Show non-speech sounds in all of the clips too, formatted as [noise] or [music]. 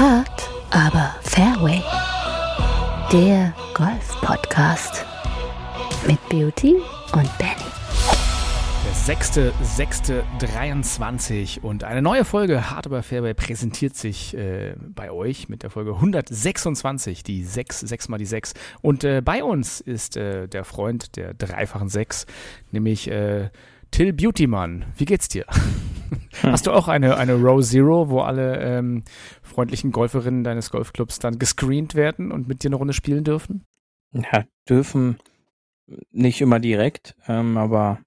Hard, aber Fairway. Der Golf-Podcast mit Beauty und Benny. Der 6.6.23 und eine neue Folge Hard aber Fairway präsentiert sich äh, bei euch mit der Folge 126, die 6, 6 mal die 6. Und äh, bei uns ist äh, der Freund der dreifachen 6, nämlich äh, Till Beautymann. Wie geht's dir? Hm. [laughs] Hast du auch eine, eine Row Zero, wo alle ähm, freundlichen Golferinnen deines Golfclubs dann gescreent werden und mit dir eine Runde spielen dürfen? Ja, dürfen nicht immer direkt, ähm, aber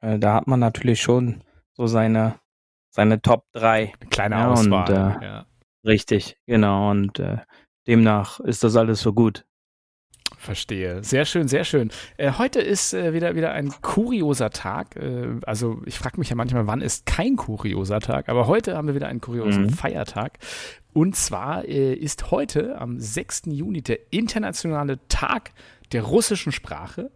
äh, da hat man natürlich schon so seine, seine Top 3. Eine kleine ja, Auswahl. Und, äh, ja. Richtig, genau. Und äh, demnach ist das alles so gut. Verstehe. Sehr schön, sehr schön. Äh, heute ist äh, wieder, wieder ein kurioser Tag. Äh, also ich frage mich ja manchmal, wann ist kein kurioser Tag? Aber heute haben wir wieder einen kuriosen mhm. Feiertag. Und zwar äh, ist heute am 6. Juni der internationale Tag der russischen Sprache.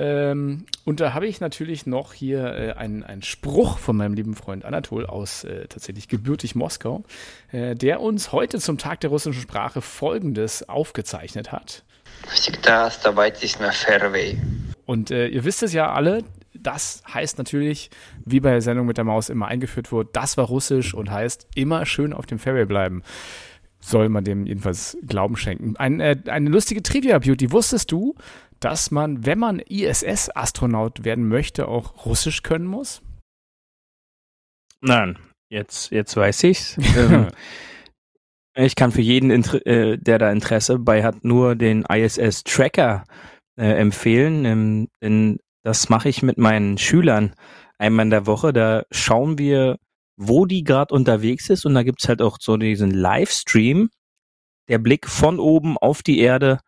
Ähm, und da habe ich natürlich noch hier äh, einen, einen Spruch von meinem lieben Freund Anatol aus äh, tatsächlich gebürtig Moskau, äh, der uns heute zum Tag der russischen Sprache Folgendes aufgezeichnet hat. Und äh, ihr wisst es ja alle, das heißt natürlich, wie bei der Sendung mit der Maus immer eingeführt wurde, das war Russisch und heißt immer schön auf dem Fairway bleiben. Soll man dem jedenfalls Glauben schenken. Ein, äh, eine lustige Trivia-Beauty. Wusstest du, dass man, wenn man ISS-Astronaut werden möchte, auch Russisch können muss? Nein, jetzt, jetzt weiß ich's. [laughs] ähm, ich kann für jeden, äh, der da Interesse bei hat, nur den ISS-Tracker äh, empfehlen. Ähm, denn das mache ich mit meinen Schülern einmal in der Woche. Da schauen wir, wo die gerade unterwegs ist. Und da gibt's halt auch so diesen Livestream, der Blick von oben auf die Erde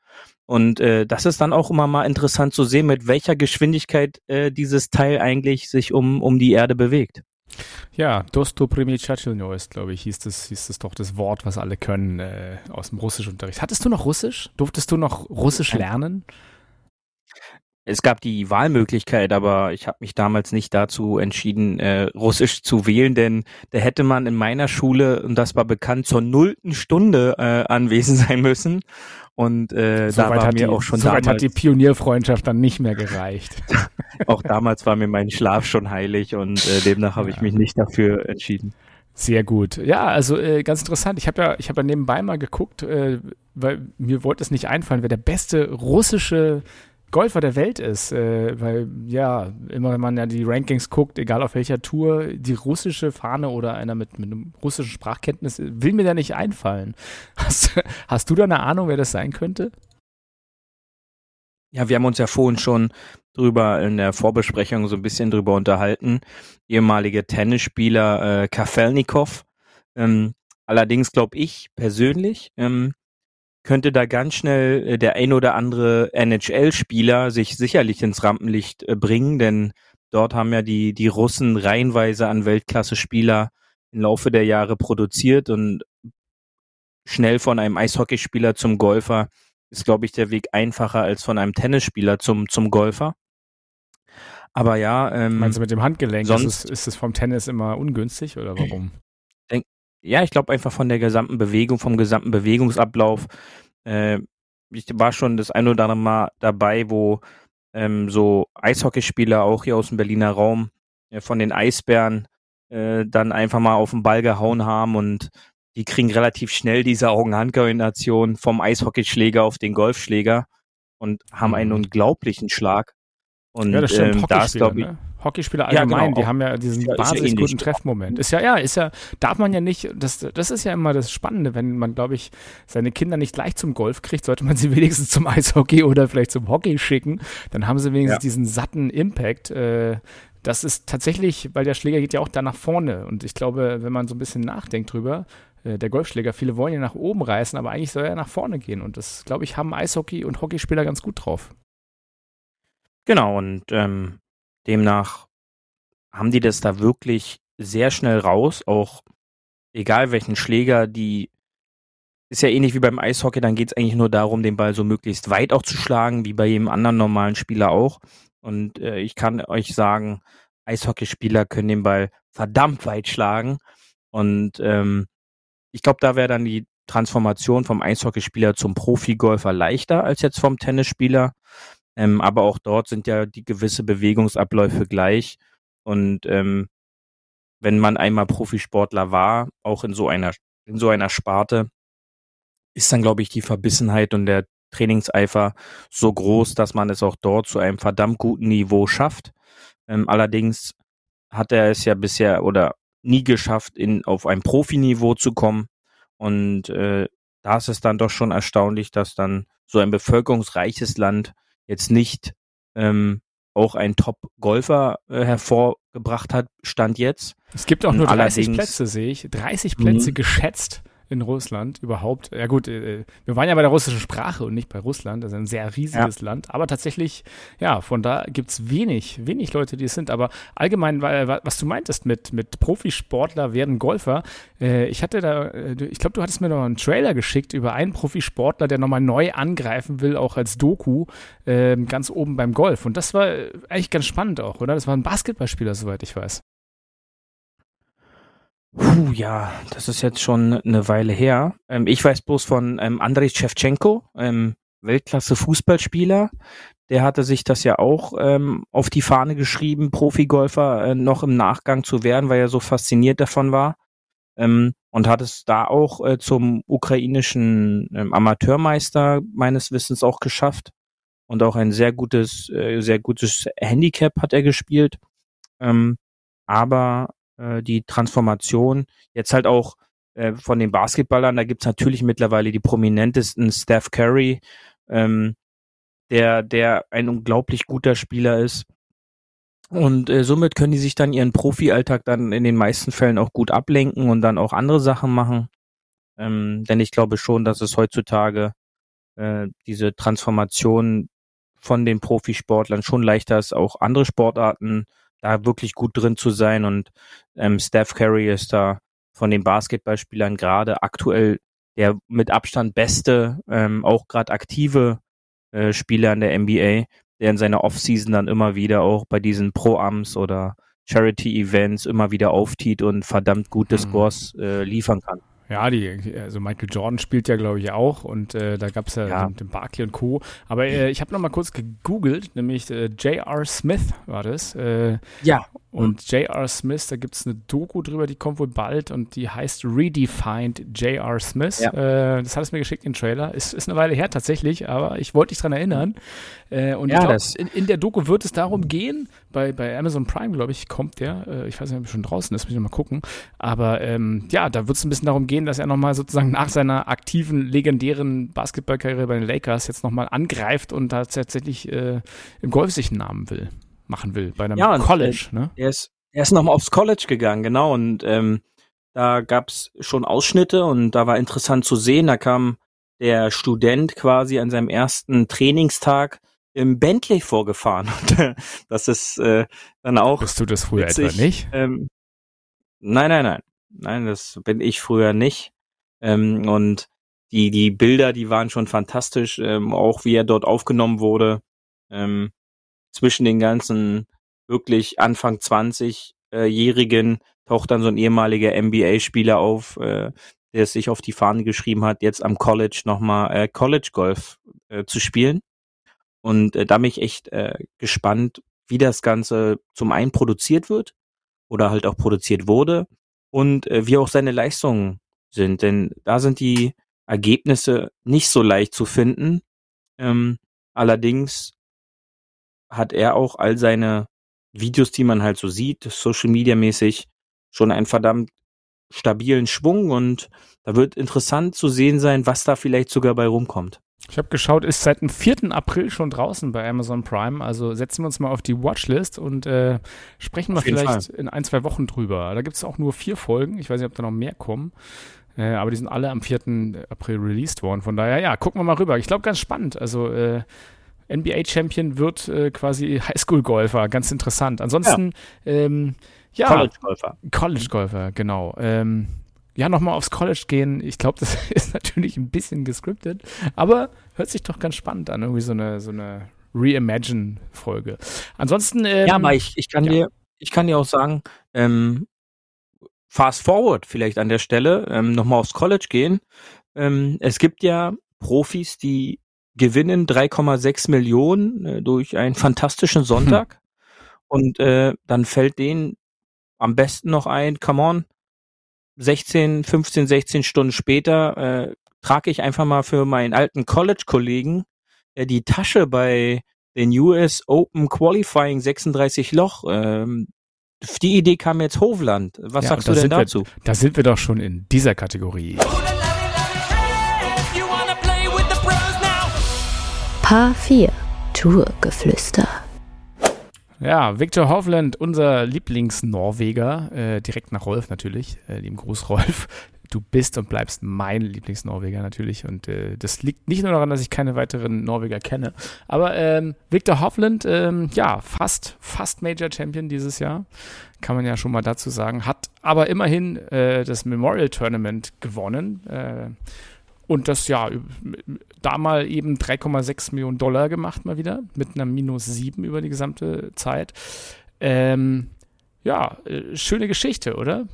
und äh, das ist dann auch immer mal interessant zu sehen, mit welcher Geschwindigkeit äh, dieses Teil eigentlich sich um, um die Erde bewegt. Ja, Dosto Primicacilno ist, glaube ich, hieß das, hieß das doch das Wort, was alle können äh, aus dem Russischunterricht. Hattest du noch Russisch? Durftest du noch Russisch lernen? Es gab die Wahlmöglichkeit, aber ich habe mich damals nicht dazu entschieden, äh, Russisch zu wählen, denn da hätte man in meiner Schule, und das war bekannt, zur nullten Stunde äh, anwesend [laughs] sein müssen. Und äh, so da war mir die, auch schon so damals, hat die Pionierfreundschaft dann nicht mehr gereicht. [laughs] auch damals war mir mein Schlaf schon heilig und äh, demnach habe ja. ich mich nicht dafür entschieden. Sehr gut. Ja, also äh, ganz interessant. Ich habe ja, ich habe ja nebenbei mal geguckt, äh, weil mir wollte es nicht einfallen, wer der beste russische Golfer der Welt ist, äh, weil ja, immer wenn man ja die Rankings guckt, egal auf welcher Tour, die russische Fahne oder einer mit, mit einem russischen Sprachkenntnis, will mir da nicht einfallen. [laughs] Hast, hast du da eine Ahnung, wer das sein könnte? Ja, wir haben uns ja vorhin schon drüber in der Vorbesprechung so ein bisschen drüber unterhalten. Ehemaliger Tennisspieler äh, Kafelnikov. Ähm, allerdings glaube ich persönlich, ähm, könnte da ganz schnell äh, der ein oder andere NHL-Spieler sich sicherlich ins Rampenlicht äh, bringen, denn dort haben ja die, die Russen reihenweise an Weltklasse-Spieler im Laufe der Jahre produziert und schnell von einem Eishockeyspieler zum Golfer ist, glaube ich, der Weg einfacher als von einem Tennisspieler zum, zum Golfer. Aber ja. Ähm, Meinst du mit dem Handgelenk? Sonst ist es, ist es vom Tennis immer ungünstig oder warum? Ja, ich glaube einfach von der gesamten Bewegung, vom gesamten Bewegungsablauf. Äh, ich war schon das ein oder andere Mal dabei, wo ähm, so Eishockeyspieler auch hier aus dem Berliner Raum äh, von den Eisbären äh, dann einfach mal auf den Ball gehauen haben und die kriegen relativ schnell diese Augen-Hand-Koordination vom Eishockeyschläger auf den Golfschläger und haben mhm. einen unglaublichen Schlag. Und ja, das stimmt, ähm, da ist, glaube ich, ne? Hockeyspieler allgemein, ja, genau. die haben ja diesen ja, wahnsinnig guten Treffmoment. Ist ja, ja, ist ja, darf man ja nicht, das, das ist ja immer das Spannende, wenn man, glaube ich, seine Kinder nicht gleich zum Golf kriegt, sollte man sie [laughs] wenigstens zum Eishockey oder vielleicht zum Hockey schicken. Dann haben sie wenigstens ja. diesen satten Impact. Äh, das ist tatsächlich, weil der Schläger geht ja auch da nach vorne. Und ich glaube, wenn man so ein bisschen nachdenkt drüber, äh, der Golfschläger, viele wollen ja nach oben reißen, aber eigentlich soll er nach vorne gehen. Und das, glaube ich, haben Eishockey- und Hockeyspieler ganz gut drauf. Genau, und ähm, demnach haben die das da wirklich sehr schnell raus, auch egal welchen Schläger, die ist ja ähnlich wie beim Eishockey, dann geht es eigentlich nur darum, den Ball so möglichst weit auch zu schlagen, wie bei jedem anderen normalen Spieler auch. Und äh, ich kann euch sagen, Eishockeyspieler können den Ball verdammt weit schlagen. Und ähm, ich glaube, da wäre dann die Transformation vom Eishockeyspieler zum Profigolfer leichter als jetzt vom Tennisspieler. Ähm, aber auch dort sind ja die gewisse Bewegungsabläufe gleich. Und ähm, wenn man einmal Profisportler war, auch in so einer, in so einer Sparte, ist dann, glaube ich, die Verbissenheit und der Trainingseifer so groß, dass man es auch dort zu einem verdammt guten Niveau schafft. Ähm, allerdings hat er es ja bisher oder nie geschafft, in, auf ein Profiniveau zu kommen. Und äh, da ist es dann doch schon erstaunlich, dass dann so ein bevölkerungsreiches Land jetzt nicht ähm, auch ein Top-Golfer äh, hervorgebracht hat, stand jetzt. Es gibt auch nur 30 Plätze, sehe ich. 30 Plätze mhm. geschätzt in Russland überhaupt. Ja gut, äh, wir waren ja bei der russischen Sprache und nicht bei Russland. Das ist ein sehr riesiges ja. Land. Aber tatsächlich, ja, von da gibt es wenig, wenig Leute, die es sind. Aber allgemein, was du meintest mit, mit Profisportler werden Golfer, äh, ich hatte da, äh, ich glaube, du hattest mir noch einen Trailer geschickt über einen Profisportler, der nochmal neu angreifen will, auch als Doku, ähm, ganz oben beim Golf. Und das war eigentlich ganz spannend auch, oder? Das war ein Basketballspieler, soweit ich weiß. Puh, ja, das ist jetzt schon eine Weile her. Ähm, ich weiß bloß von ähm, Andrei Shevchenko, ähm, Weltklasse-Fußballspieler. Der hatte sich das ja auch ähm, auf die Fahne geschrieben, Profigolfer äh, noch im Nachgang zu werden, weil er so fasziniert davon war. Ähm, und hat es da auch äh, zum ukrainischen ähm, Amateurmeister meines Wissens auch geschafft. Und auch ein sehr gutes, äh, sehr gutes Handicap hat er gespielt. Ähm, aber äh, die Transformation. Jetzt halt auch äh, von den Basketballern, da gibt's natürlich mittlerweile die prominentesten Steph Curry, ähm, der, der ein unglaublich guter Spieler ist. Und äh, somit können die sich dann ihren Profi-Alltag dann in den meisten Fällen auch gut ablenken und dann auch andere Sachen machen. Ähm, denn ich glaube schon, dass es heutzutage äh, diese Transformation von den Profisportlern schon leichter ist, auch andere Sportarten da wirklich gut drin zu sein. Und ähm, Steph Curry ist da von den Basketballspielern gerade aktuell der mit Abstand beste, ähm, auch gerade aktive äh, Spieler in der NBA, der in seiner Offseason dann immer wieder auch bei diesen Pro-Ams oder Charity-Events immer wieder auftiet und verdammt gute mhm. Scores äh, liefern kann. Ja, die, also Michael Jordan spielt ja, glaube ich, auch und äh, da gab es ja, ja. Den, den Barkley und Co. Aber äh, ich habe noch mal kurz gegoogelt, nämlich äh, J.R. Smith war das. Äh, ja. Und J.R. Smith, da gibt es eine Doku drüber, die kommt wohl bald und die heißt Redefined J.R. Smith. Ja. Äh, das hat es mir geschickt, den Trailer. Ist, ist eine Weile her tatsächlich, aber ich wollte dich dran erinnern. Äh, und ja, glaub, in, in, der Doku wird es darum gehen, bei, bei Amazon Prime, glaube ich, kommt der. Äh, ich weiß nicht, ob er schon draußen ist, muss ich mal gucken. Aber ähm, ja, da wird es ein bisschen darum gehen, dass er nochmal sozusagen nach seiner aktiven, legendären Basketballkarriere bei den Lakers jetzt nochmal angreift und da tatsächlich äh, im Golf sich einen Namen will machen will, bei einem ja, College. Ne? Er ist, er ist nochmal aufs College gegangen, genau. Und ähm, da gab's schon Ausschnitte und da war interessant zu sehen, da kam der Student quasi an seinem ersten Trainingstag im Bentley vorgefahren. [laughs] Und das ist äh, dann auch. Bist du das früher witzig. etwa nicht? Ähm, nein, nein, nein. Nein, das bin ich früher nicht. Ähm, und die, die Bilder, die waren schon fantastisch, ähm, auch wie er dort aufgenommen wurde. Ähm, zwischen den ganzen wirklich Anfang 20-Jährigen taucht dann so ein ehemaliger NBA-Spieler auf, äh, der es sich auf die Fahne geschrieben hat, jetzt am College nochmal äh, College Golf äh, zu spielen. Und äh, da bin ich echt äh, gespannt, wie das Ganze zum einen produziert wird oder halt auch produziert wurde und äh, wie auch seine Leistungen sind. Denn da sind die Ergebnisse nicht so leicht zu finden. Ähm, allerdings hat er auch all seine Videos, die man halt so sieht, Social Media mäßig, schon einen verdammt stabilen Schwung und da wird interessant zu sehen sein, was da vielleicht sogar bei rumkommt. Ich habe geschaut, ist seit dem 4. April schon draußen bei Amazon Prime. Also setzen wir uns mal auf die Watchlist und äh, sprechen wir vielleicht Fall. in ein, zwei Wochen drüber. Da gibt es auch nur vier Folgen. Ich weiß nicht, ob da noch mehr kommen. Äh, aber die sind alle am 4. April released worden. Von daher, ja, gucken wir mal rüber. Ich glaube, ganz spannend. Also äh, NBA-Champion wird äh, quasi Highschool-Golfer. Ganz interessant. Ansonsten, ja, ähm, ja College-Golfer. College-Golfer, genau. Ähm, ja, nochmal aufs College gehen. Ich glaube, das [laughs] ist natürlich ein bisschen gescriptet, aber hört sich doch ganz spannend an. Irgendwie so eine, so eine Reimagine-Folge. Ansonsten. Ähm, ja, aber ich, ich kann ja. dir, ich kann dir auch sagen, ähm, fast forward vielleicht an der Stelle, ähm, nochmal aufs College gehen. Ähm, es gibt ja Profis, die gewinnen 3,6 Millionen äh, durch einen fantastischen Sonntag. Hm. Und äh, dann fällt denen am besten noch ein, come on, 16, 15, 16 Stunden später äh, trage ich einfach mal für meinen alten College-Kollegen äh, die Tasche bei den US Open Qualifying 36 Loch. Ähm, die Idee kam jetzt Hovland. Was ja, sagst du denn dazu? Wir, da sind wir doch schon in dieser Kategorie. Paar 4 Tourgeflüster. Ja, Victor Hovland, unser Lieblingsnorweger, äh, direkt nach Rolf natürlich, äh, lieben Gruß [laughs] Rolf. Du bist und bleibst mein Lieblingsnorweger natürlich und äh, das liegt nicht nur daran, dass ich keine weiteren Norweger kenne, aber ähm, Victor Hovland, ähm, ja, fast, fast Major Champion dieses Jahr, kann man ja schon mal dazu sagen, hat aber immerhin äh, das Memorial Tournament gewonnen. Äh, und das ja, da mal eben 3,6 Millionen Dollar gemacht mal wieder, mit einer Minus 7 über die gesamte Zeit. Ähm, ja, äh, schöne Geschichte, oder?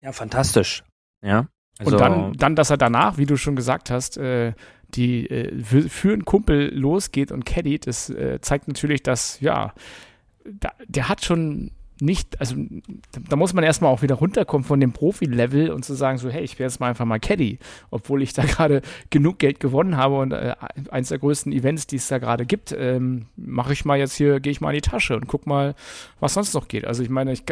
Ja, fantastisch. Ja. Also und dann, dann, dass er danach, wie du schon gesagt hast, äh, die äh, für einen Kumpel losgeht und caddied, das äh, zeigt natürlich, dass, ja, da, der hat schon nicht, also da muss man erstmal auch wieder runterkommen von dem Profi-Level und zu sagen, so, hey, ich wäre jetzt mal einfach mal Caddy, obwohl ich da [laughs] gerade genug Geld gewonnen habe und äh, eins der größten Events, die es da gerade gibt, ähm, mache ich mal jetzt hier, gehe ich mal in die Tasche und guck mal, was sonst noch geht. Also ich meine, ich,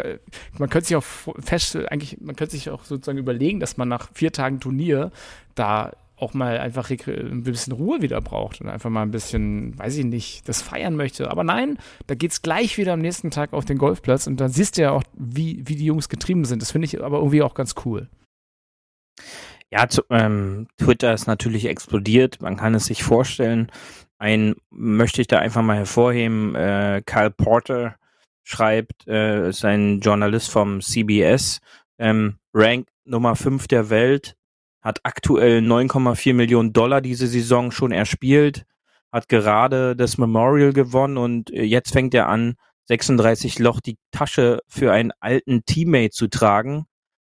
man könnte sich auch fest, eigentlich, man könnte sich auch sozusagen überlegen, dass man nach vier Tagen Turnier da auch mal einfach ein bisschen Ruhe wieder braucht und einfach mal ein bisschen, weiß ich nicht, das feiern möchte. Aber nein, da geht es gleich wieder am nächsten Tag auf den Golfplatz und dann siehst du ja auch, wie, wie die Jungs getrieben sind. Das finde ich aber irgendwie auch ganz cool. Ja, zu, ähm, Twitter ist natürlich explodiert. Man kann es sich vorstellen. Ein möchte ich da einfach mal hervorheben. Äh, Kyle Porter schreibt, äh, ist ein Journalist vom CBS, ähm, Rank Nummer 5 der Welt, hat aktuell 9,4 Millionen Dollar diese Saison schon erspielt, hat gerade das Memorial gewonnen und äh, jetzt fängt er an, 36 Loch die Tasche für einen alten Teammate zu tragen.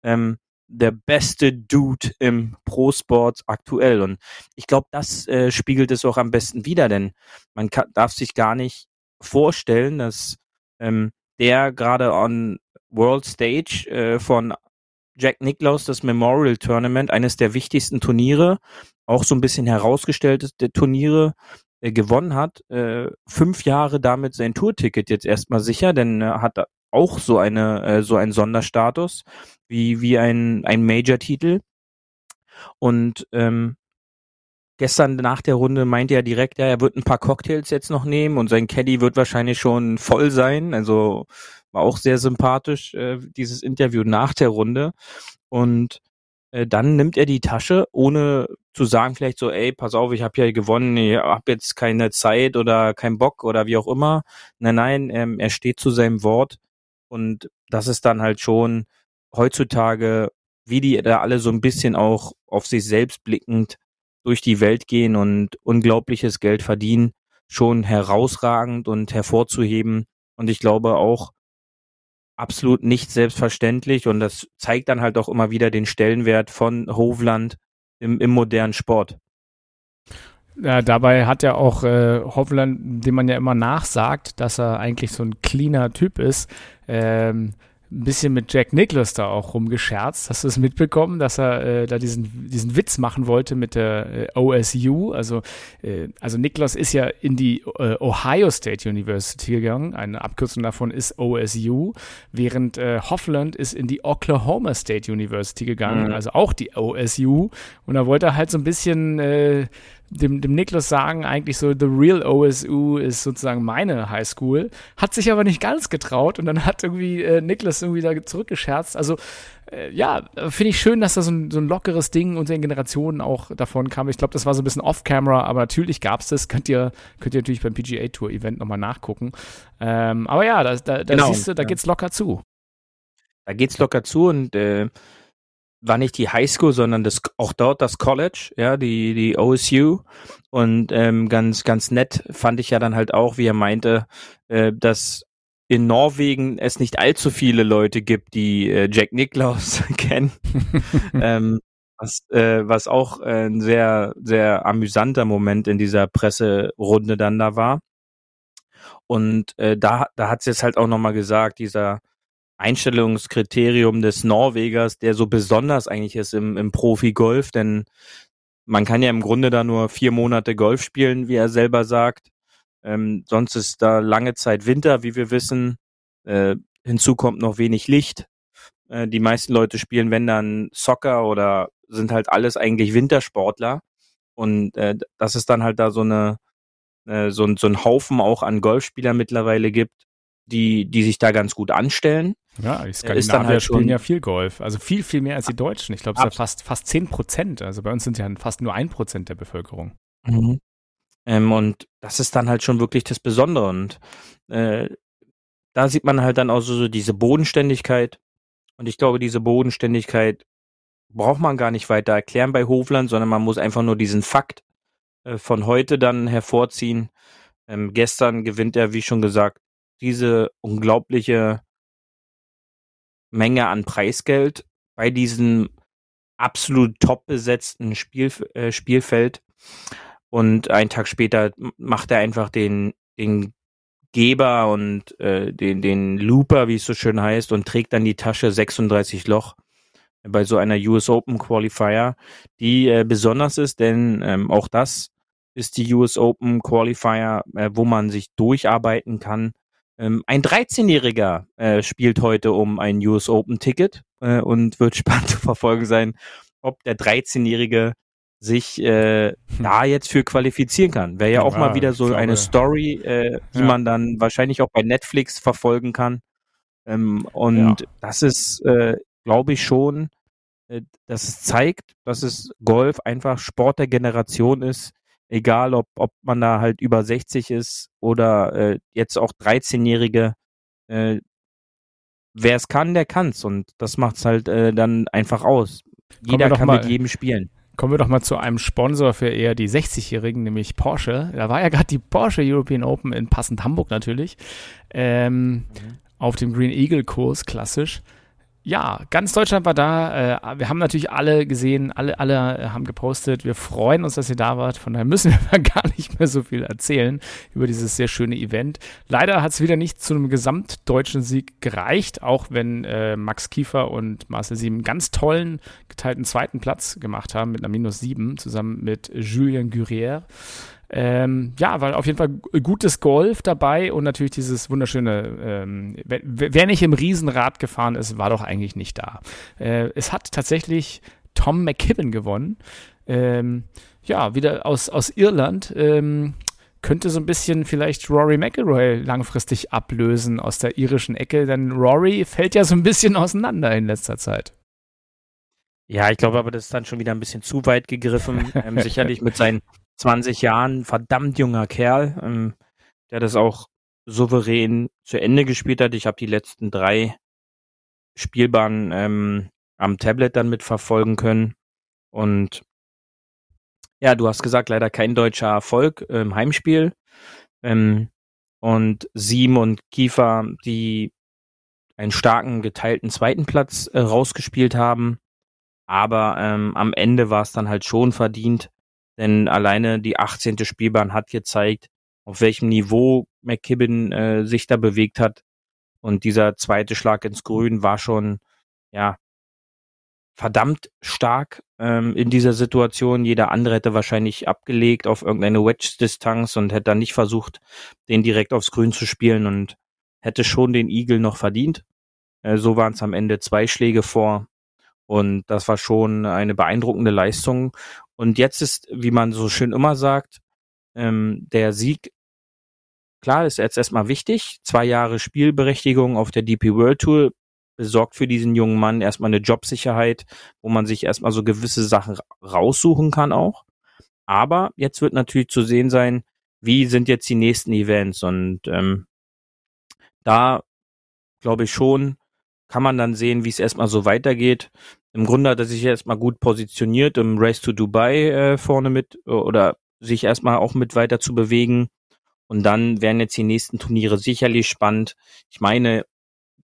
Ähm, der beste Dude im Pro-Sport aktuell. Und ich glaube, das äh, spiegelt es auch am besten wider, denn man kann, darf sich gar nicht vorstellen, dass ähm, der gerade on World Stage äh, von Jack Nicklaus das Memorial Tournament, eines der wichtigsten Turniere, auch so ein bisschen herausgestellte Turniere, äh, gewonnen hat. Äh, fünf Jahre damit sein Tourticket jetzt erstmal sicher, denn er hat auch so eine äh, so einen Sonderstatus wie wie ein ein Major-Titel. Und ähm, gestern nach der Runde meinte er direkt, ja, er wird ein paar Cocktails jetzt noch nehmen und sein Caddy wird wahrscheinlich schon voll sein. Also war auch sehr sympathisch, äh, dieses Interview nach der Runde. Und äh, dann nimmt er die Tasche, ohne zu sagen vielleicht so, ey, pass auf, ich habe ja gewonnen, ich habe jetzt keine Zeit oder keinen Bock oder wie auch immer. Nein, nein, ähm, er steht zu seinem Wort. Und das ist dann halt schon heutzutage, wie die da alle so ein bisschen auch auf sich selbst blickend durch die Welt gehen und unglaubliches Geld verdienen, schon herausragend und hervorzuheben. Und ich glaube auch, absolut nicht selbstverständlich und das zeigt dann halt auch immer wieder den Stellenwert von Hovland im, im modernen Sport. Ja, dabei hat ja auch äh, Hovland, dem man ja immer nachsagt, dass er eigentlich so ein cleaner Typ ist, ähm, ein bisschen mit Jack Nicholas da auch rumgescherzt. Hast du es mitbekommen, dass er äh, da diesen, diesen Witz machen wollte mit der äh, OSU? Also, äh, also Nicholas ist ja in die äh, Ohio State University gegangen. Eine Abkürzung davon ist OSU, während äh, Hoffland ist in die Oklahoma State University gegangen, mhm. also auch die OSU. Und da wollte er halt so ein bisschen äh, dem, dem Niklas sagen, eigentlich so, the real OSU ist sozusagen meine Highschool, hat sich aber nicht ganz getraut und dann hat irgendwie äh, Niklas irgendwie da zurückgescherzt. Also äh, ja, finde ich schön, dass da so ein, so ein lockeres Ding unter den Generationen auch davon kam. Ich glaube, das war so ein bisschen off-camera, aber natürlich gab es das. Könnt ihr, könnt ihr natürlich beim PGA Tour Event nochmal nachgucken. Ähm, aber ja, da, da, da genau, siehst du, da ja. geht's locker zu. Da geht's locker zu und äh, war nicht die Highschool, sondern das auch dort das College, ja, die die OSU und ähm, ganz ganz nett fand ich ja dann halt auch, wie er meinte, äh, dass in Norwegen es nicht allzu viele Leute gibt, die äh, Jack Nicklaus [laughs] kennen. [laughs] ähm, Was, äh, was auch äh, ein sehr, sehr amüsanter Moment in dieser Presserunde dann da war. Und äh, da, da hat sie jetzt halt auch nochmal gesagt, dieser Einstellungskriterium des Norwegers, der so besonders eigentlich ist im, im Profi-Golf, denn man kann ja im Grunde da nur vier Monate Golf spielen, wie er selber sagt. Ähm, sonst ist da lange Zeit Winter, wie wir wissen. Äh, hinzu kommt noch wenig Licht. Äh, die meisten Leute spielen, wenn dann Soccer oder sind halt alles eigentlich Wintersportler. Und äh, dass es dann halt da so eine äh, so, so ein Haufen auch an Golfspielern mittlerweile gibt, die, die sich da ganz gut anstellen. Ja, die Skandinavier halt spielen ja viel Golf. Also viel, viel mehr als die Deutschen. Ich glaube, es ja fast, fast 10 Prozent. Also bei uns sind ja fast nur ein Prozent der Bevölkerung. Mhm. Ähm, und das ist dann halt schon wirklich das Besondere. Und äh, da sieht man halt dann auch so, so diese Bodenständigkeit. Und ich glaube, diese Bodenständigkeit braucht man gar nicht weiter erklären bei Hofland, sondern man muss einfach nur diesen Fakt äh, von heute dann hervorziehen. Ähm, gestern gewinnt er, wie schon gesagt, diese unglaubliche Menge an Preisgeld bei diesem absolut top besetzten Spiel, äh, Spielfeld. Und einen Tag später macht er einfach den, den Geber und äh, den, den Looper, wie es so schön heißt, und trägt dann die Tasche 36 Loch bei so einer US Open Qualifier, die äh, besonders ist, denn ähm, auch das ist die US Open Qualifier, äh, wo man sich durcharbeiten kann. Ähm, ein 13-Jähriger äh, spielt heute um ein US Open Ticket äh, und wird [laughs] spannend zu verfolgen sein, ob der 13-Jährige sich äh, hm. da jetzt für qualifizieren kann. Wäre ja, ja auch mal wieder so glaube, eine Story, äh, die ja. man dann wahrscheinlich auch bei Netflix verfolgen kann. Ähm, und ja. das ist, äh, glaube ich, schon, äh, dass es zeigt, dass es Golf einfach Sport der Generation ist, egal ob, ob man da halt über 60 ist oder äh, jetzt auch 13-Jährige, äh, wer es kann, der kann's und das macht's halt äh, dann einfach aus. Jeder kann mal, mit jedem spielen. Kommen wir doch mal zu einem Sponsor für eher die 60-Jährigen, nämlich Porsche. Da war ja gerade die Porsche European Open in passend Hamburg natürlich. Ähm, mhm. Auf dem Green Eagle Kurs, klassisch ja, ganz Deutschland war da. Äh, wir haben natürlich alle gesehen, alle, alle äh, haben gepostet. Wir freuen uns, dass ihr da wart. Von daher müssen [laughs] wir gar nicht mehr so viel erzählen über dieses sehr schöne Event. Leider hat es wieder nicht zu einem gesamtdeutschen Sieg gereicht, auch wenn äh, Max Kiefer und Marcel Sieben ganz tollen geteilten zweiten Platz gemacht haben mit einer Minus 7 zusammen mit Julien Gurier. Ähm, ja, war auf jeden Fall gutes Golf dabei und natürlich dieses wunderschöne, ähm, wer, nicht im Riesenrad gefahren ist, war doch eigentlich nicht da. Äh, es hat tatsächlich Tom McKibben gewonnen. Ähm, ja, wieder aus, aus Irland. Ähm, könnte so ein bisschen vielleicht Rory McIlroy langfristig ablösen aus der irischen Ecke, denn Rory fällt ja so ein bisschen auseinander in letzter Zeit. Ja, ich glaube aber, das ist dann schon wieder ein bisschen zu weit gegriffen. [laughs] Ähm, sicherlich mit seinen 20 Jahren, verdammt junger Kerl, ähm, der das auch souverän zu Ende gespielt hat. Ich habe die letzten drei Spielbahnen ähm, am Tablet dann mitverfolgen können. Und ja, du hast gesagt, leider kein deutscher Erfolg im Heimspiel. Ähm, und Siem und Kiefer, die einen starken geteilten zweiten Platz äh, rausgespielt haben. Aber ähm, am Ende war es dann halt schon verdient, denn alleine die 18. Spielbahn hat gezeigt, auf welchem Niveau McKibben äh, sich da bewegt hat. Und dieser zweite Schlag ins Grün war schon, ja, verdammt stark ähm, in dieser Situation. Jeder andere hätte wahrscheinlich abgelegt auf irgendeine Wedge-Distanz und hätte dann nicht versucht, den direkt aufs Grün zu spielen und hätte schon den Eagle noch verdient. Äh, so waren es am Ende zwei Schläge vor. Und das war schon eine beeindruckende Leistung. Und jetzt ist, wie man so schön immer sagt, ähm, der Sieg, klar, ist jetzt erstmal wichtig. Zwei Jahre Spielberechtigung auf der DP World Tour besorgt für diesen jungen Mann erstmal eine Jobsicherheit, wo man sich erstmal so gewisse Sachen raussuchen kann auch. Aber jetzt wird natürlich zu sehen sein, wie sind jetzt die nächsten Events. Und ähm, da glaube ich schon, kann man dann sehen, wie es erstmal so weitergeht. Im Grunde hat er sich erstmal gut positioniert im Race to Dubai äh, vorne mit oder sich erstmal auch mit weiter zu bewegen. Und dann wären jetzt die nächsten Turniere sicherlich spannend. Ich meine,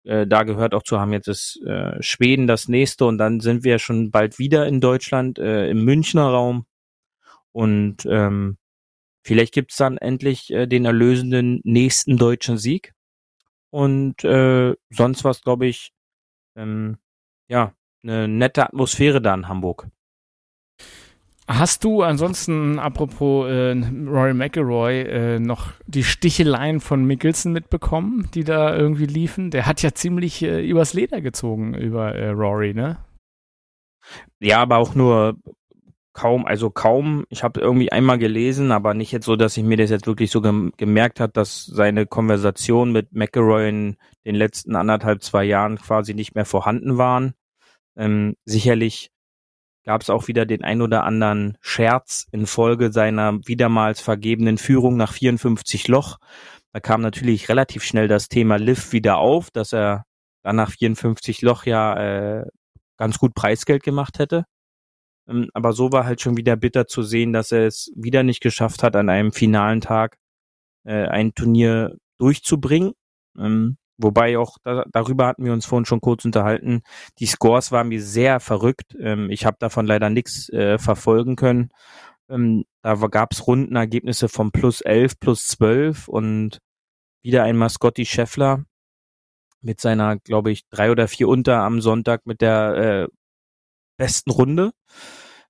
äh, da gehört auch zu haben. Jetzt ist äh, Schweden das nächste und dann sind wir schon bald wieder in Deutschland, äh, im Münchner Raum. Und ähm, vielleicht gibt's dann endlich äh, den erlösenden nächsten deutschen Sieg. Und äh, sonst was, glaube ich, ähm, ja, eine nette Atmosphäre da in Hamburg. Hast du ansonsten, apropos äh, Rory McIlroy, äh, noch die Sticheleien von Mickelson mitbekommen, die da irgendwie liefen? Der hat ja ziemlich äh, übers Leder gezogen über äh, Rory, ne? Ja, aber auch nur kaum, also kaum. Ich habe irgendwie einmal gelesen, aber nicht jetzt so, dass ich mir das jetzt wirklich so gem gemerkt hat, dass seine Konversation mit McElroy in den letzten anderthalb, zwei Jahren quasi nicht mehr vorhanden waren. Ähm, sicherlich gab es auch wieder den ein oder anderen Scherz infolge seiner wiedermals vergebenen Führung nach 54 Loch. Da kam natürlich relativ schnell das Thema Liv wieder auf, dass er dann nach 54 Loch ja äh, ganz gut Preisgeld gemacht hätte. Ähm, aber so war halt schon wieder bitter zu sehen, dass er es wieder nicht geschafft hat, an einem finalen Tag äh, ein Turnier durchzubringen. Ähm, Wobei auch da, darüber hatten wir uns vorhin schon kurz unterhalten. Die Scores waren mir sehr verrückt. Ähm, ich habe davon leider nichts äh, verfolgen können. Ähm, da gab es Rundenergebnisse von plus 11, plus 12 und wieder einmal Scotty Scheffler mit seiner, glaube ich, drei oder vier unter am Sonntag mit der äh, besten Runde.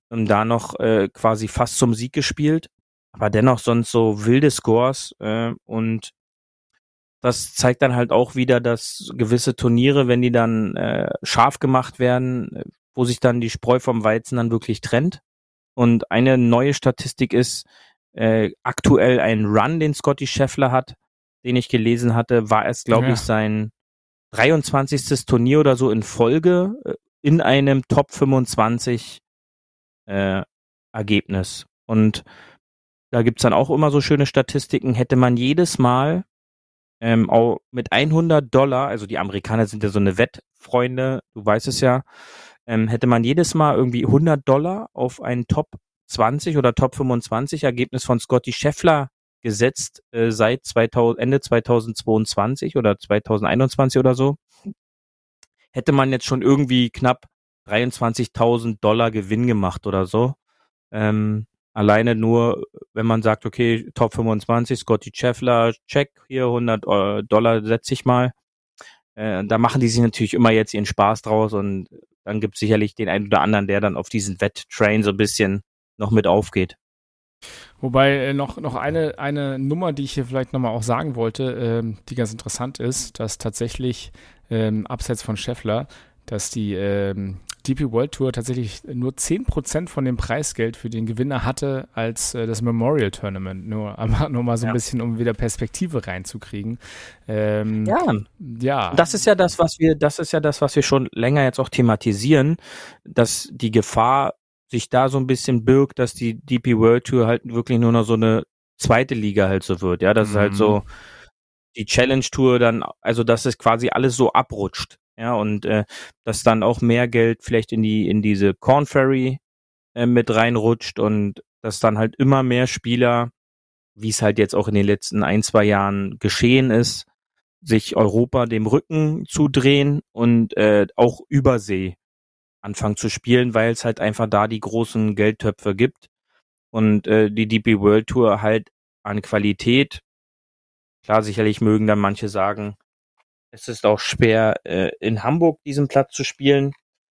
Und da noch äh, quasi fast zum Sieg gespielt. Aber dennoch sonst so wilde Scores äh, und das zeigt dann halt auch wieder, dass gewisse Turniere, wenn die dann äh, scharf gemacht werden, wo sich dann die Spreu vom Weizen dann wirklich trennt. Und eine neue Statistik ist, äh, aktuell ein Run, den Scotty Scheffler hat, den ich gelesen hatte, war es, glaube ja. ich, sein 23. Turnier oder so in Folge äh, in einem Top 25 äh, Ergebnis. Und da gibt's dann auch immer so schöne Statistiken. Hätte man jedes Mal ähm, auch mit 100 Dollar, also die Amerikaner sind ja so eine Wettfreunde, du weißt es ja, ähm, hätte man jedes Mal irgendwie 100 Dollar auf ein Top 20 oder Top 25 Ergebnis von Scotty Scheffler gesetzt äh, seit 2000, Ende 2022 oder 2021 oder so, hätte man jetzt schon irgendwie knapp 23.000 Dollar Gewinn gemacht oder so. Ähm, Alleine nur, wenn man sagt, okay, Top 25, Scotty Scheffler, check, hier 100 äh, Dollar setze ich mal. Äh, da machen die sich natürlich immer jetzt ihren Spaß draus und dann gibt es sicherlich den einen oder anderen, der dann auf diesen Wetttrain so ein bisschen noch mit aufgeht. Wobei äh, noch, noch eine, eine Nummer, die ich hier vielleicht nochmal auch sagen wollte, ähm, die ganz interessant ist, dass tatsächlich ähm, abseits von Scheffler, dass die ähm, DP World Tour tatsächlich nur 10% von dem Preisgeld für den Gewinner hatte als äh, das Memorial Tournament. Nur, [laughs] aber nur mal so ein bisschen, um wieder Perspektive reinzukriegen. Ähm, ja. Ja. Das ist ja das, was wir, das ist ja das, was wir schon länger jetzt auch thematisieren, dass die Gefahr sich da so ein bisschen birgt, dass die DP World Tour halt wirklich nur noch so eine zweite Liga halt so wird. Ja, das mhm. ist halt so die Challenge Tour dann, also dass es quasi alles so abrutscht. Ja, und äh, dass dann auch mehr Geld vielleicht in die, in diese Corn Ferry äh, mit reinrutscht und dass dann halt immer mehr Spieler, wie es halt jetzt auch in den letzten ein, zwei Jahren geschehen ist, sich Europa dem Rücken zudrehen und äh, auch Übersee anfangen zu spielen, weil es halt einfach da die großen Geldtöpfe gibt und äh, die DP World Tour halt an Qualität, klar, sicherlich mögen dann manche sagen, es ist auch schwer, äh, in Hamburg diesen Platz zu spielen.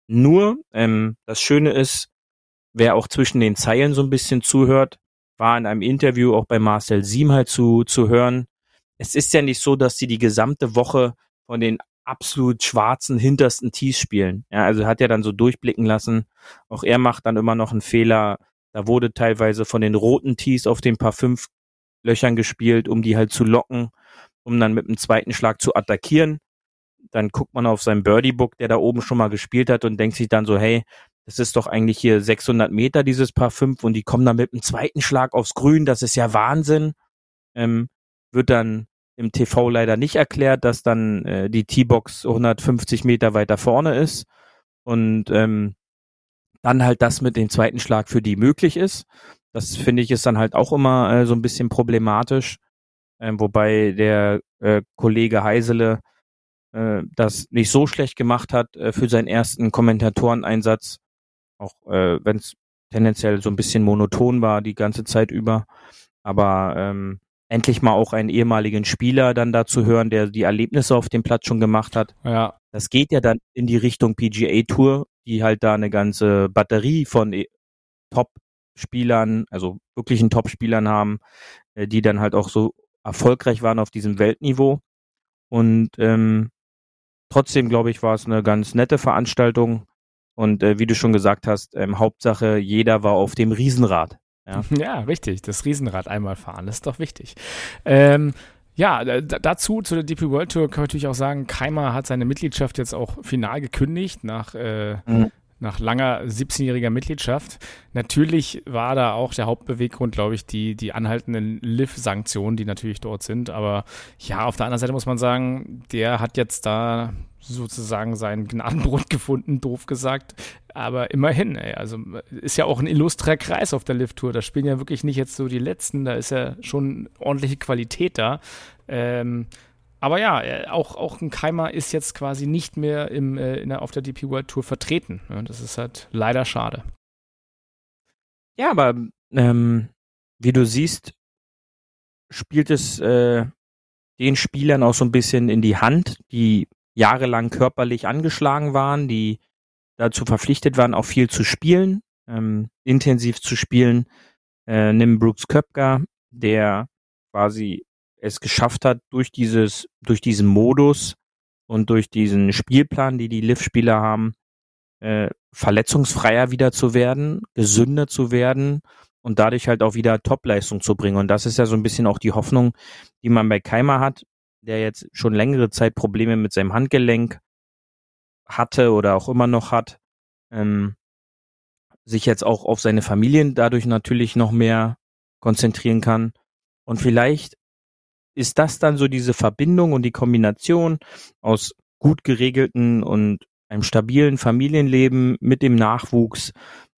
Nur, ähm, das Schöne ist, wer auch zwischen den Zeilen so ein bisschen zuhört, war in einem Interview auch bei Marcel Siem halt zu, zu hören. Es ist ja nicht so, dass sie die gesamte Woche von den absolut schwarzen hintersten Tees spielen. Ja, also hat er dann so durchblicken lassen. Auch er macht dann immer noch einen Fehler. Da wurde teilweise von den roten Tees auf den paar fünf Löchern gespielt, um die halt zu locken um dann mit dem zweiten Schlag zu attackieren. Dann guckt man auf sein Birdie-Book, der da oben schon mal gespielt hat und denkt sich dann so, hey, das ist doch eigentlich hier 600 Meter, dieses Paar 5 und die kommen dann mit dem zweiten Schlag aufs Grün, das ist ja Wahnsinn. Ähm, wird dann im TV leider nicht erklärt, dass dann äh, die T-Box 150 Meter weiter vorne ist und ähm, dann halt das mit dem zweiten Schlag für die möglich ist. Das finde ich ist dann halt auch immer äh, so ein bisschen problematisch. Ähm, wobei der äh, Kollege Heisele äh, das nicht so schlecht gemacht hat äh, für seinen ersten Kommentatoreneinsatz, auch äh, wenn es tendenziell so ein bisschen monoton war die ganze Zeit über. Aber ähm, endlich mal auch einen ehemaligen Spieler dann dazu hören, der die Erlebnisse auf dem Platz schon gemacht hat. Ja. Das geht ja dann in die Richtung PGA Tour, die halt da eine ganze Batterie von e, Top-Spielern, also wirklichen Top-Spielern haben, äh, die dann halt auch so erfolgreich waren auf diesem Weltniveau. Und ähm, trotzdem, glaube ich, war es eine ganz nette Veranstaltung. Und äh, wie du schon gesagt hast, ähm, Hauptsache, jeder war auf dem Riesenrad. Ja. [laughs] ja, richtig. Das Riesenrad einmal fahren, das ist doch wichtig. Ähm, ja, dazu zu der DP World Tour kann man natürlich auch sagen, Keimer hat seine Mitgliedschaft jetzt auch final gekündigt nach, äh, mhm. Nach langer 17-jähriger Mitgliedschaft. Natürlich war da auch der Hauptbeweggrund, glaube ich, die, die anhaltenden LIV-Sanktionen, die natürlich dort sind. Aber ja, auf der anderen Seite muss man sagen, der hat jetzt da sozusagen seinen Gnadenbrot [laughs] gefunden, doof gesagt. Aber immerhin, ey, also ist ja auch ein illustrer Kreis auf der Lift-Tour. Da spielen ja wirklich nicht jetzt so die Letzten, da ist ja schon ordentliche Qualität da. Ähm, aber ja, äh, auch, auch ein Keimer ist jetzt quasi nicht mehr im, äh, der, auf der DP World Tour vertreten. Ja, das ist halt leider schade. Ja, aber ähm, wie du siehst, spielt es äh, den Spielern auch so ein bisschen in die Hand, die jahrelang körperlich angeschlagen waren, die dazu verpflichtet waren, auch viel zu spielen, ähm, intensiv zu spielen. Äh, nimm Brooks Köpker, der quasi es geschafft hat, durch dieses, durch diesen Modus und durch diesen Spielplan, die die Liv-Spieler haben, äh, verletzungsfreier wieder zu werden, gesünder zu werden und dadurch halt auch wieder Topleistung zu bringen. Und das ist ja so ein bisschen auch die Hoffnung, die man bei Keimer hat, der jetzt schon längere Zeit Probleme mit seinem Handgelenk hatte oder auch immer noch hat, ähm, sich jetzt auch auf seine Familien dadurch natürlich noch mehr konzentrieren kann. Und vielleicht ist das dann so diese Verbindung und die Kombination aus gut geregelten und einem stabilen Familienleben mit dem Nachwuchs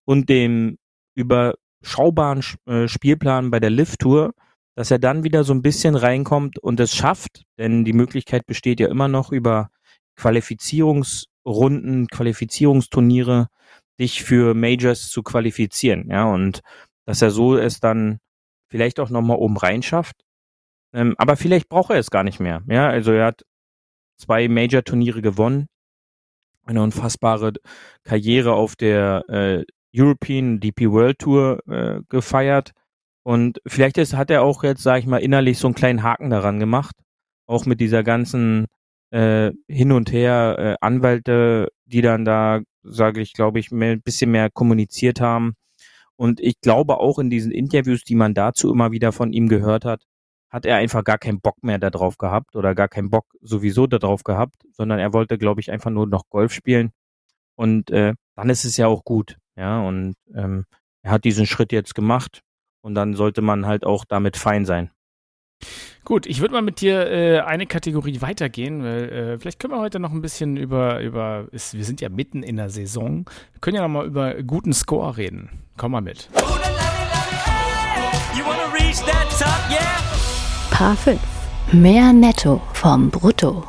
und dem überschaubaren äh, Spielplan bei der Lift-Tour, dass er dann wieder so ein bisschen reinkommt und es schafft, denn die Möglichkeit besteht ja immer noch über Qualifizierungsrunden, Qualifizierungsturniere, dich für Majors zu qualifizieren, ja, und dass er so es dann vielleicht auch nochmal oben rein schafft. Ähm, aber vielleicht braucht er es gar nicht mehr, ja, also er hat zwei Major-Turniere gewonnen, eine unfassbare Karriere auf der äh, European DP World Tour äh, gefeiert und vielleicht ist, hat er auch jetzt, sag ich mal, innerlich so einen kleinen Haken daran gemacht. Auch mit dieser ganzen äh, Hin und Her äh, Anwälte, die dann da, sage ich, glaube ich, ein bisschen mehr kommuniziert haben. Und ich glaube auch in diesen Interviews, die man dazu immer wieder von ihm gehört hat, hat er einfach gar keinen Bock mehr darauf gehabt oder gar keinen Bock sowieso darauf gehabt, sondern er wollte, glaube ich, einfach nur noch Golf spielen. Und äh, dann ist es ja auch gut. Ja, und ähm, er hat diesen Schritt jetzt gemacht. Und dann sollte man halt auch damit fein sein. Gut, ich würde mal mit dir äh, eine Kategorie weitergehen, weil äh, vielleicht können wir heute noch ein bisschen über, über ist, wir sind ja mitten in der Saison, wir können ja noch mal über guten Score reden. Komm mal mit. Paar 5. Mehr Netto vom Brutto.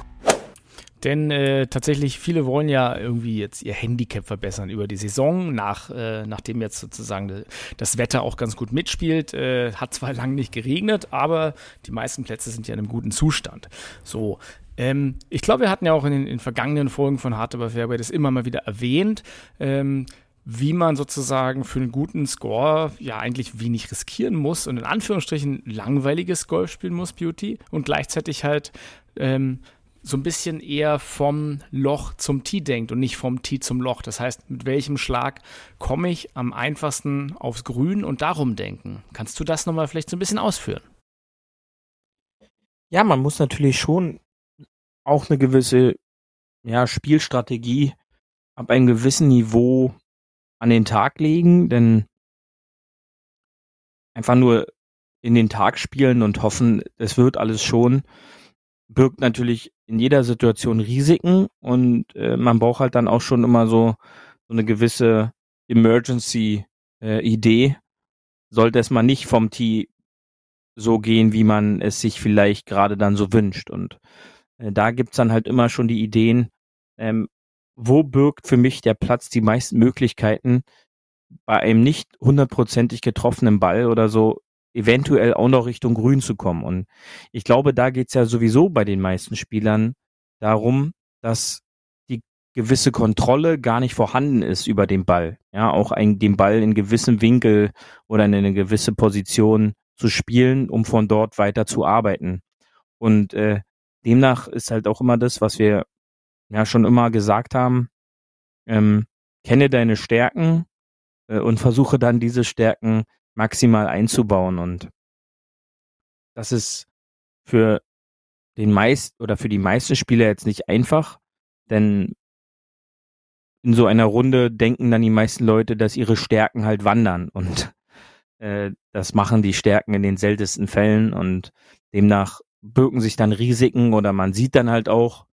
Denn äh, tatsächlich, viele wollen ja irgendwie jetzt ihr Handicap verbessern über die Saison, nach, äh, nachdem jetzt sozusagen das Wetter auch ganz gut mitspielt. Äh, hat zwar [laughs] lang nicht geregnet, aber die meisten Plätze sind ja in einem guten Zustand. So, ähm, ich glaube, wir hatten ja auch in den in vergangenen Folgen von Hard Over Fairway das immer mal wieder erwähnt. Ähm, wie man sozusagen für einen guten Score ja eigentlich wenig riskieren muss und in Anführungsstrichen langweiliges Golf spielen muss, Beauty, und gleichzeitig halt ähm, so ein bisschen eher vom Loch zum Tee denkt und nicht vom Tee zum Loch. Das heißt, mit welchem Schlag komme ich am einfachsten aufs Grün und darum denken. Kannst du das nochmal vielleicht so ein bisschen ausführen? Ja, man muss natürlich schon auch eine gewisse ja, Spielstrategie ab einem gewissen Niveau an den Tag legen, denn einfach nur in den Tag spielen und hoffen, es wird alles schon, birgt natürlich in jeder Situation Risiken und äh, man braucht halt dann auch schon immer so, so eine gewisse Emergency-Idee. Äh, Sollte es mal nicht vom Tee so gehen, wie man es sich vielleicht gerade dann so wünscht. Und äh, da gibt's dann halt immer schon die Ideen, ähm, wo birgt für mich der Platz die meisten Möglichkeiten, bei einem nicht hundertprozentig getroffenen Ball oder so eventuell auch noch Richtung Grün zu kommen. Und ich glaube, da geht's ja sowieso bei den meisten Spielern darum, dass die gewisse Kontrolle gar nicht vorhanden ist über den Ball. Ja, auch ein, den Ball in gewissem Winkel oder in eine gewisse Position zu spielen, um von dort weiter zu arbeiten. Und äh, demnach ist halt auch immer das, was wir ja schon immer gesagt haben, ähm, kenne deine Stärken äh, und versuche dann diese Stärken maximal einzubauen. Und das ist für den meist oder für die meisten Spieler jetzt nicht einfach, denn in so einer Runde denken dann die meisten Leute, dass ihre Stärken halt wandern und [laughs] äh, das machen die Stärken in den seltensten Fällen und demnach birken sich dann Risiken oder man sieht dann halt auch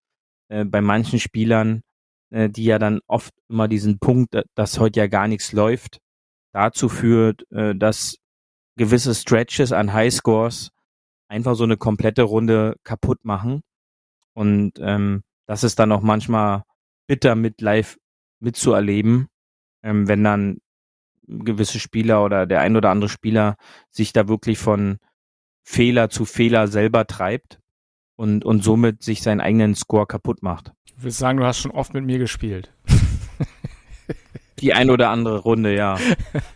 äh, bei manchen Spielern, äh, die ja dann oft immer diesen Punkt, dass heute ja gar nichts läuft, dazu führt, äh, dass gewisse Stretches an Highscores einfach so eine komplette Runde kaputt machen. Und ähm, das ist dann auch manchmal bitter mit live mitzuerleben, ähm, wenn dann gewisse Spieler oder der ein oder andere Spieler sich da wirklich von Fehler zu Fehler selber treibt und, und somit sich seinen eigenen Score kaputt macht. Ich würde sagen, du hast schon oft mit mir gespielt. [laughs] [laughs] Die ein oder andere Runde, ja.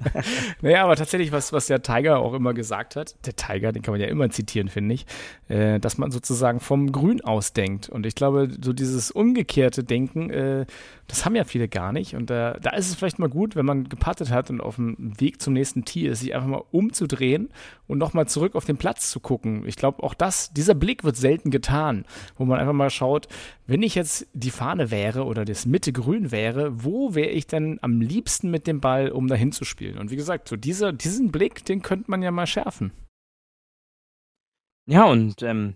[laughs] naja, aber tatsächlich, was, was der Tiger auch immer gesagt hat, der Tiger, den kann man ja immer zitieren, finde ich, äh, dass man sozusagen vom Grün aus denkt. Und ich glaube, so dieses umgekehrte Denken, äh, das haben ja viele gar nicht. Und äh, da ist es vielleicht mal gut, wenn man gepattet hat und auf dem Weg zum nächsten Tee ist, sich einfach mal umzudrehen und nochmal zurück auf den Platz zu gucken. Ich glaube, auch das, dieser Blick wird selten getan, wo man einfach mal schaut, wenn ich jetzt die Fahne wäre oder das Mitte grün wäre, wo wäre ich denn am liebsten mit dem Ball, um dahin zu spielen? Und wie gesagt, so dieser, diesen Blick, den könnte man ja mal schärfen. Ja, und ähm,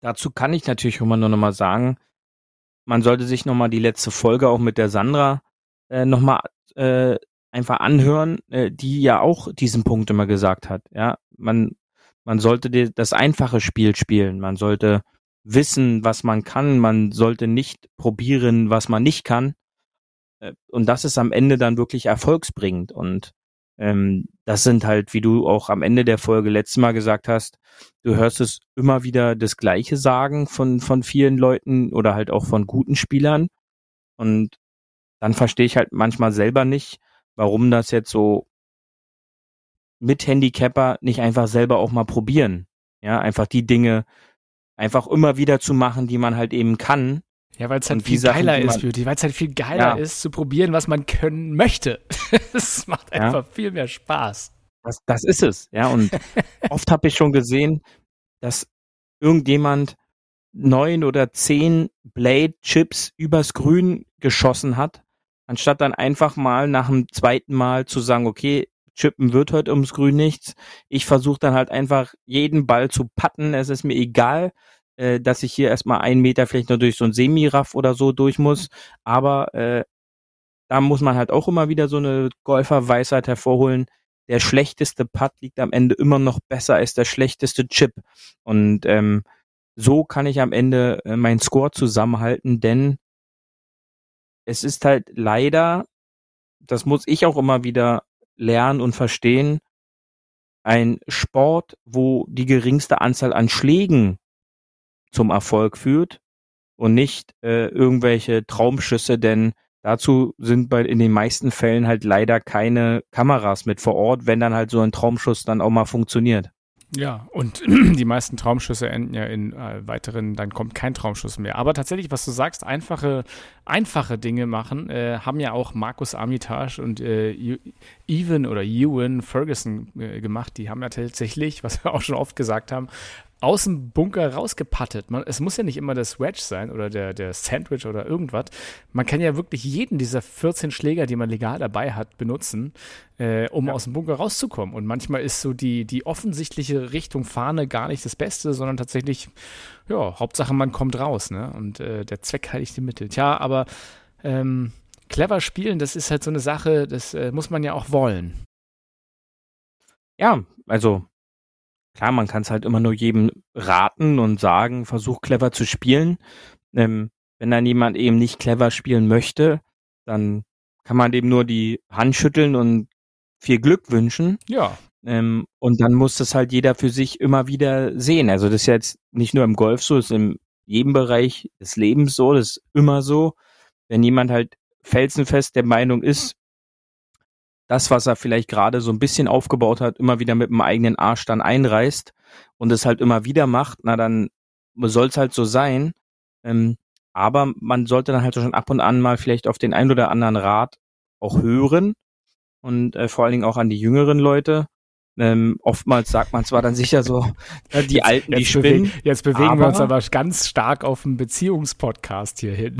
dazu kann ich natürlich immer nur noch mal sagen, man sollte sich noch mal die letzte Folge auch mit der Sandra äh, noch mal äh, einfach anhören, äh, die ja auch diesen Punkt immer gesagt hat. Ja, man man sollte das einfache Spiel spielen. Man sollte wissen, was man kann. Man sollte nicht probieren, was man nicht kann. Äh, und das ist am Ende dann wirklich erfolgsbringend. Und ähm, das sind halt, wie du auch am Ende der Folge letztes Mal gesagt hast, du hörst es immer wieder das Gleiche sagen von, von vielen Leuten oder halt auch von guten Spielern. Und dann verstehe ich halt manchmal selber nicht, warum das jetzt so mit Handicapper nicht einfach selber auch mal probieren. Ja, einfach die Dinge einfach immer wieder zu machen, die man halt eben kann. Ja, weil es halt viel Sachen, geiler ist, Beauty, weil es halt viel geiler ja. ist, zu probieren, was man können möchte. [laughs] Es macht einfach ja. viel mehr Spaß. Das, das ist es, ja. Und [laughs] oft habe ich schon gesehen, dass irgendjemand neun oder zehn Blade Chips übers Grün geschossen hat, anstatt dann einfach mal nach dem zweiten Mal zu sagen, okay, Chippen wird heute ums Grün nichts. Ich versuche dann halt einfach jeden Ball zu patten. Es ist mir egal, äh, dass ich hier erstmal einen Meter vielleicht nur durch so ein Semiraff oder so durch muss. Aber äh, da muss man halt auch immer wieder so eine Golferweisheit hervorholen. Der schlechteste Putt liegt am Ende immer noch besser als der schlechteste Chip. Und ähm, so kann ich am Ende äh, meinen Score zusammenhalten, denn es ist halt leider, das muss ich auch immer wieder lernen und verstehen, ein Sport, wo die geringste Anzahl an Schlägen zum Erfolg führt und nicht äh, irgendwelche Traumschüsse, denn dazu sind bei in den meisten Fällen halt leider keine Kameras mit vor Ort, wenn dann halt so ein Traumschuss dann auch mal funktioniert. Ja, und [clears throat] die meisten Traumschüsse enden ja in äh, weiteren, dann kommt kein Traumschuss mehr. Aber tatsächlich, was du sagst, einfache, einfache Dinge machen, äh, haben ja auch Markus Armitage und äh, Evan oder Ewan Ferguson äh, gemacht. Die haben ja tatsächlich, was wir auch schon oft gesagt haben, aus dem Bunker rausgepattet. Man, es muss ja nicht immer das Wedge sein oder der, der Sandwich oder irgendwas. Man kann ja wirklich jeden dieser 14 Schläger, die man legal dabei hat, benutzen, äh, um ja. aus dem Bunker rauszukommen. Und manchmal ist so die, die offensichtliche Richtung Fahne gar nicht das Beste, sondern tatsächlich, ja, Hauptsache man kommt raus. Ne? Und äh, der Zweck heiligt die Mittel. Tja, aber ähm, clever spielen, das ist halt so eine Sache, das äh, muss man ja auch wollen. Ja, also klar, man kann es halt immer nur jedem raten und sagen, versuch clever zu spielen. Ähm, wenn dann jemand eben nicht clever spielen möchte, dann kann man dem nur die Hand schütteln und viel Glück wünschen. Ja. Ähm, und dann muss das halt jeder für sich immer wieder sehen. Also das ist jetzt nicht nur im Golf so, das ist in jedem Bereich des Lebens so, das ist immer so. Wenn jemand halt felsenfest der Meinung ist, das, was er vielleicht gerade so ein bisschen aufgebaut hat, immer wieder mit dem eigenen Arsch dann einreißt und es halt immer wieder macht, na dann soll es halt so sein. Ähm, aber man sollte dann halt schon ab und an mal vielleicht auf den ein oder anderen Rat auch hören und äh, vor allen Dingen auch an die jüngeren Leute. Ähm, oftmals sagt man zwar dann sicher so, äh, die jetzt, Alten, jetzt die spinnen. Bewegen, jetzt bewegen aber, wir uns aber ganz stark auf einen Beziehungspodcast hier hin.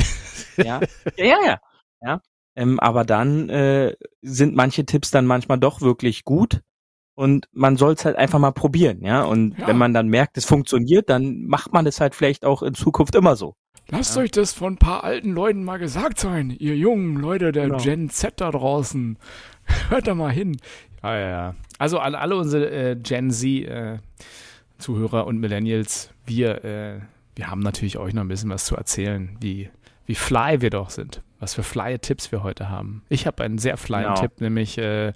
Ja, ja, ja. ja. ja. Ähm, aber dann äh, sind manche Tipps dann manchmal doch wirklich gut und man soll es halt einfach mal probieren, ja. Und ja. wenn man dann merkt, es funktioniert, dann macht man es halt vielleicht auch in Zukunft immer so. Lasst ja. euch das von ein paar alten Leuten mal gesagt sein, ihr jungen Leute der genau. Gen Z da draußen. [laughs] Hört da mal hin. Ja, ja, ja. Also alle, alle unsere äh, Gen Z äh, Zuhörer und Millennials, wir, äh, wir haben natürlich euch noch ein bisschen was zu erzählen, wie, wie fly wir doch sind. Was für flye Tipps wir heute haben. Ich habe einen sehr flyen genau. Tipp, nämlich äh,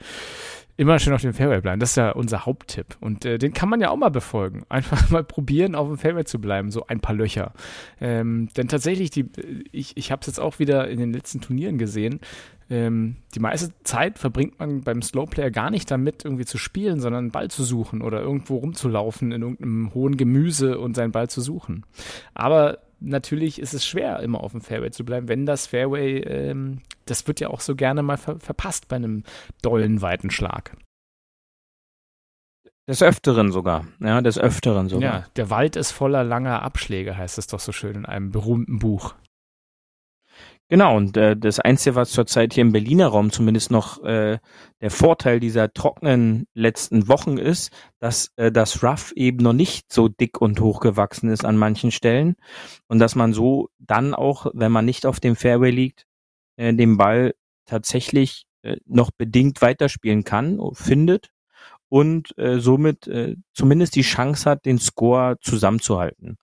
immer schön auf dem Fairway bleiben. Das ist ja unser Haupttipp. Und äh, den kann man ja auch mal befolgen. [laughs] Einfach mal probieren, auf dem Fairway zu bleiben, so ein paar Löcher. Ähm, denn tatsächlich, die, ich, ich habe es jetzt auch wieder in den letzten Turnieren gesehen, ähm, die meiste Zeit verbringt man beim Slowplayer gar nicht damit, irgendwie zu spielen, sondern einen Ball zu suchen oder irgendwo rumzulaufen in irgendeinem hohen Gemüse und seinen Ball zu suchen. Aber natürlich ist es schwer, immer auf dem Fairway zu bleiben, wenn das Fairway, ähm, das wird ja auch so gerne mal ver verpasst bei einem dollen, weiten Schlag. Des Öfteren sogar, ja, des Öfteren sogar. Ja, der Wald ist voller langer Abschläge, heißt es doch so schön in einem berühmten Buch. Genau, und äh, das Einzige, was zurzeit hier im Berliner Raum zumindest noch äh, der Vorteil dieser trockenen letzten Wochen ist, dass äh, das Rough eben noch nicht so dick und hoch gewachsen ist an manchen Stellen und dass man so dann auch, wenn man nicht auf dem Fairway liegt, äh, den Ball tatsächlich äh, noch bedingt weiterspielen kann, findet und äh, somit äh, zumindest die Chance hat, den Score zusammenzuhalten.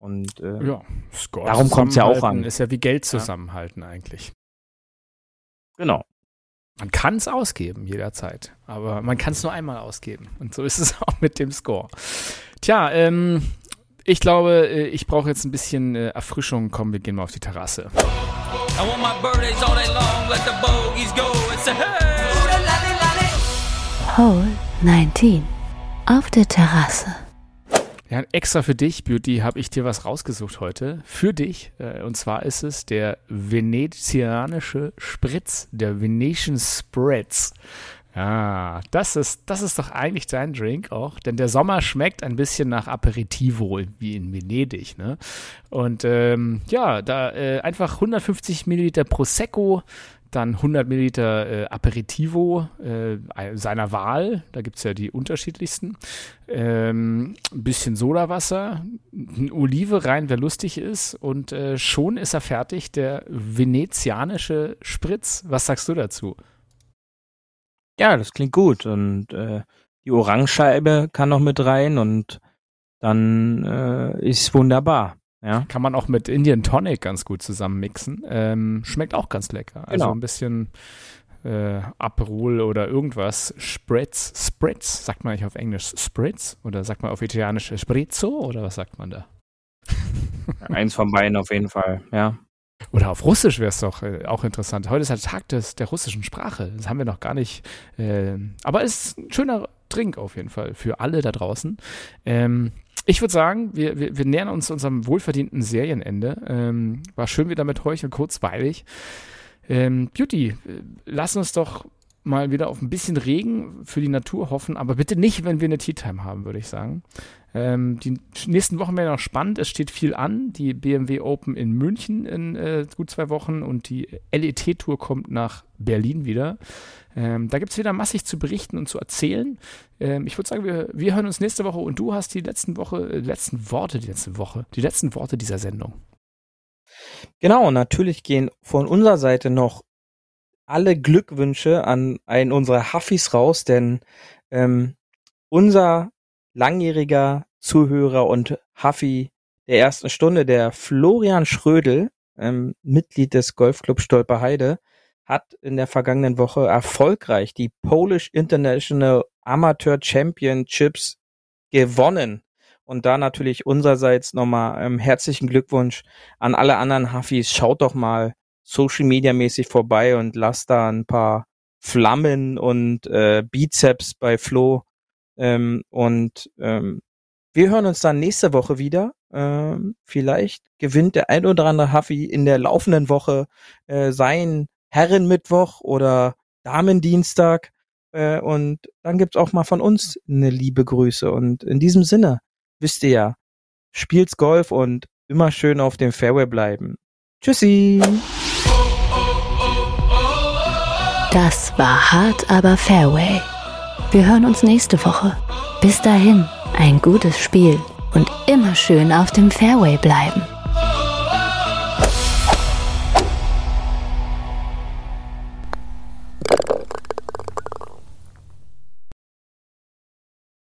Und äh, ja, Score darum kommt es ja auch an. Ist ja wie Geld zusammenhalten ja. eigentlich. Genau. Man kann es ausgeben jederzeit, aber man kann es nur einmal ausgeben. Und so ist es [laughs] auch mit dem Score. Tja, ähm, ich glaube, äh, ich brauche jetzt ein bisschen äh, Erfrischung. Komm, wir gehen mal auf die Terrasse. Hole 19 auf der Terrasse. Ja, extra für dich, Beauty, habe ich dir was rausgesucht heute. Für dich. Äh, und zwar ist es der venezianische Spritz, der Venetian Spritz. Ja, das ist, das ist doch eigentlich dein Drink auch, denn der Sommer schmeckt ein bisschen nach Aperitivo, wie in Venedig, ne? Und ähm, ja, da äh, einfach 150 Milliliter Prosecco, dann 100 Milliliter äh, Aperitivo äh, seiner Wahl, da gibt es ja die unterschiedlichsten. Ähm, ein bisschen Sodawasser, eine Olive rein, wer lustig ist. Und äh, schon ist er fertig, der venezianische Spritz. Was sagst du dazu? Ja, das klingt gut. Und äh, die Orangenscheibe kann noch mit rein und dann äh, ist wunderbar. Ja. Kann man auch mit Indian Tonic ganz gut zusammen mixen. Ähm, schmeckt auch ganz lecker. Also genau. ein bisschen äh, Aperol oder irgendwas. Spritz, Spritz, sagt man nicht auf Englisch Spritz oder sagt man auf Italienisch Spritzo oder was sagt man da? [laughs] Eins von beiden auf jeden Fall, ja. Oder auf Russisch wäre es doch äh, auch interessant. Heute ist der Tag des, der russischen Sprache. Das haben wir noch gar nicht. Äh, aber es ist ein schöner Trink auf jeden Fall für alle da draußen. Ähm, ich würde sagen, wir, wir, wir, nähern uns unserem wohlverdienten Serienende. Ähm, war schön wieder mit euch und kurzweilig. Ähm, Beauty, äh, lass uns doch mal wieder auf ein bisschen Regen für die Natur hoffen, aber bitte nicht, wenn wir eine Tea Time haben, würde ich sagen. Ähm, die nächsten Wochen werden noch spannend. Es steht viel an. Die BMW Open in München in äh, gut zwei Wochen und die LET-Tour kommt nach Berlin wieder. Ähm, da gibt es wieder massig zu berichten und zu erzählen. Ähm, ich würde sagen, wir, wir hören uns nächste Woche und du hast die letzten Woche, äh, letzten Worte, die letzte Woche, die letzten Worte dieser Sendung. Genau, natürlich gehen von unserer Seite noch alle Glückwünsche an einen unserer Huffis raus, denn ähm, unser langjähriger Zuhörer und Huffy der ersten Stunde, der Florian Schrödel, ähm, Mitglied des Golfclub Stolperheide, hat in der vergangenen Woche erfolgreich die Polish International Amateur Championships gewonnen. Und da natürlich unsererseits nochmal ähm, herzlichen Glückwunsch an alle anderen Huffis. Schaut doch mal Social Media mäßig vorbei und lasst da ein paar Flammen und äh, Bizeps bei Flo. Ähm, und ähm, wir hören uns dann nächste Woche wieder. Ähm, vielleicht gewinnt der ein oder andere Huffy in der laufenden Woche äh, sein Herrenmittwoch oder Damendienstag. Äh, und dann gibt's auch mal von uns eine liebe Grüße. Und in diesem Sinne, wisst ihr ja, spielt's Golf und immer schön auf dem Fairway bleiben. Tschüssi! Das war hart, aber Fairway. Wir hören uns nächste Woche. Bis dahin, ein gutes Spiel und immer schön auf dem Fairway bleiben.